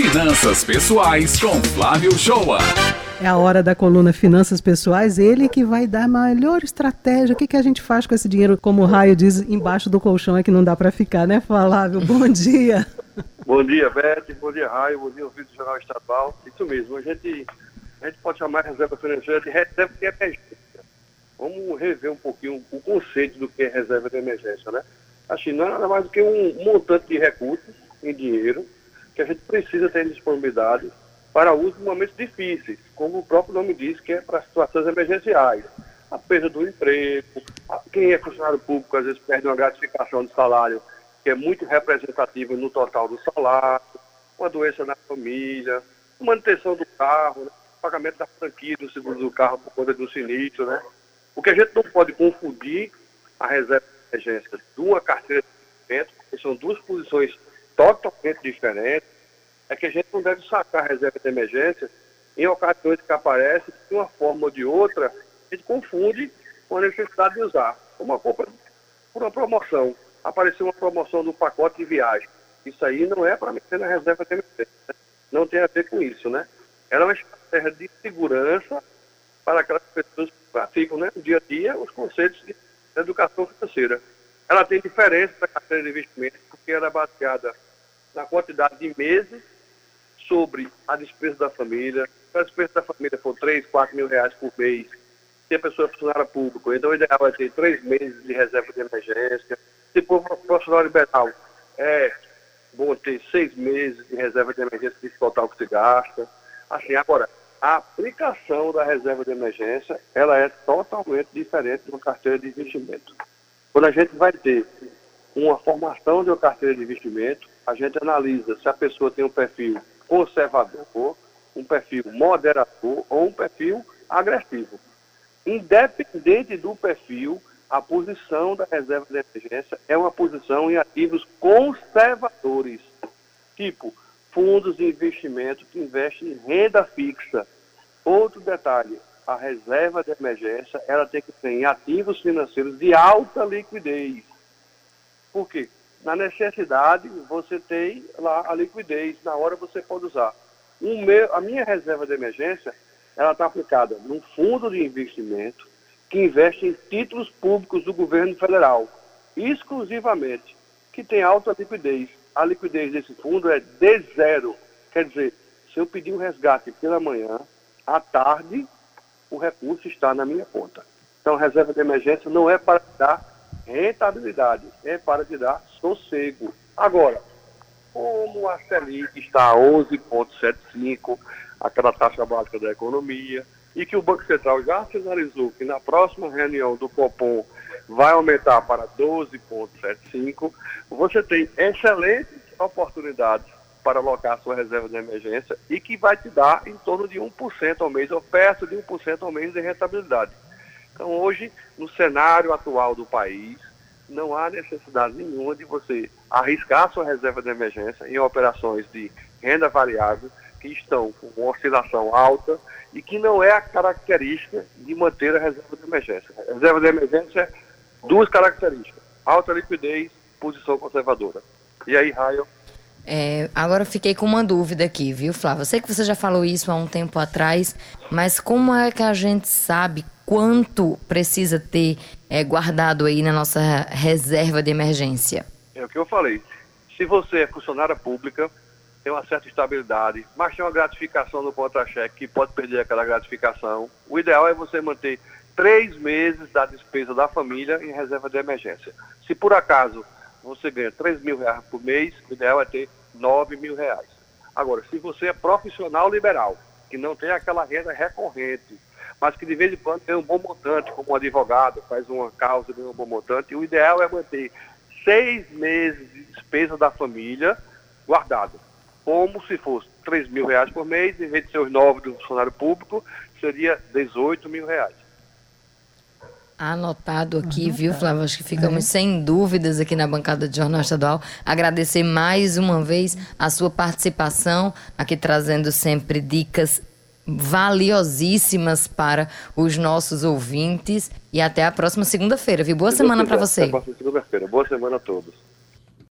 Finanças Pessoais com Flávio Shoa. É a hora da coluna Finanças Pessoais, ele que vai dar a melhor estratégia. O que, que a gente faz com esse dinheiro, como o Raio diz, embaixo do colchão é que não dá para ficar, né, Flávio? Bom dia. Bom dia, Beth. Bom dia, Raio. Bom dia, ouvido do Jornal Estadual. Isso mesmo, a gente, a gente pode chamar de reserva financeira de reserva de emergência. Vamos rever um pouquinho o conceito do que é reserva de emergência, né? Assim, não é nada mais do que um montante de recursos em dinheiro que a gente precisa ter disponibilidade para uso em momentos difíceis, como o próprio nome diz, que é para situações emergenciais. A perda do emprego, quem é funcionário público às vezes perde uma gratificação de salário que é muito representativa no total do salário, uma doença na família, manutenção do carro, né? pagamento da franquia do seguro do carro por conta do sinistro, né? O que a gente não pode confundir a reserva de emergência de uma carteira de investimento, porque são duas posições totalmente diferentes, é que a gente não deve sacar a reserva de emergência em ocasiões que aparece, de uma forma ou de outra, a gente confunde com a necessidade de usar. Uma compra por uma promoção. Apareceu uma promoção do pacote de viagem. Isso aí não é para meter na reserva de emergência. Né? Não tem a ver com isso, né? Ela é uma estratégia de segurança para aquelas pessoas que praticam né, no dia a dia os conceitos de educação financeira. Ela tem diferença da carteira de investimento, porque ela é baseada na quantidade de meses sobre a despesa da família. Se a despesa da família for 3, 4 mil reais por mês, se a pessoa é funcionária pública, então o ideal é ter três meses de reserva de emergência. Se for profissional liberal, é bom ter seis meses de reserva de emergência de total que se gasta. Assim, agora, a aplicação da reserva de emergência, ela é totalmente diferente de uma carteira de investimento. Quando a gente vai ter uma formação de uma carteira de investimento, a gente analisa se a pessoa tem um perfil conservador, um perfil moderador ou um perfil agressivo. Independente do perfil, a posição da reserva de emergência é uma posição em ativos conservadores, tipo fundos de investimento que investem em renda fixa. Outro detalhe, a reserva de emergência ela tem que ter em ativos financeiros de alta liquidez. Por quê? Na necessidade, você tem lá a liquidez, na hora você pode usar. Um a minha reserva de emergência, ela está aplicada num fundo de investimento que investe em títulos públicos do governo federal, exclusivamente, que tem alta liquidez. A liquidez desse fundo é de zero. Quer dizer, se eu pedir um resgate pela manhã, à tarde, o recurso está na minha conta. Então, reserva de emergência não é para dar rentabilidade, é para te dar sossego. Agora, como a Selic está a 11,75, aquela taxa básica da economia, e que o Banco Central já sinalizou que na próxima reunião do Copom vai aumentar para 12,75, você tem excelentes oportunidades para alocar sua reserva de emergência e que vai te dar em torno de 1% ao mês, ou perto de 1% ao mês de rentabilidade. Então, hoje, no cenário atual do país, não há necessidade nenhuma de você arriscar sua reserva de emergência em operações de renda variável que estão com uma oscilação alta e que não é a característica de manter a reserva de emergência. A reserva de emergência duas características: alta liquidez, posição conservadora. E aí, Raio? É, agora fiquei com uma dúvida aqui, viu, Flávio? Eu sei que você já falou isso há um tempo atrás, mas como é que a gente sabe quanto precisa ter é, guardado aí na nossa reserva de emergência? É o que eu falei. Se você é funcionária pública, tem uma certa estabilidade, mas tem uma gratificação no contra-cheque que pode perder aquela gratificação. O ideal é você manter três meses da despesa da família em reserva de emergência. Se por acaso você ganha 3 mil reais por mês, o ideal é ter 9 mil reais. Agora, se você é profissional liberal, que não tem aquela renda recorrente, mas que de vez em quando tem um bom montante, como um advogado, faz uma causa de um bom montante, o ideal é manter seis meses de despesa da família guardado, como se fosse 3 mil reais por mês, em vez de ser os 9 do funcionário público, seria 18 mil reais. Anotado aqui, viu, Flávio? Acho que ficamos é. sem dúvidas aqui na bancada de Jornal Estadual. Agradecer mais uma vez a sua participação, aqui trazendo sempre dicas valiosíssimas para os nossos ouvintes. E até a próxima segunda-feira, viu? Boa semana para você. Até a próxima segunda-feira. Boa semana a todos.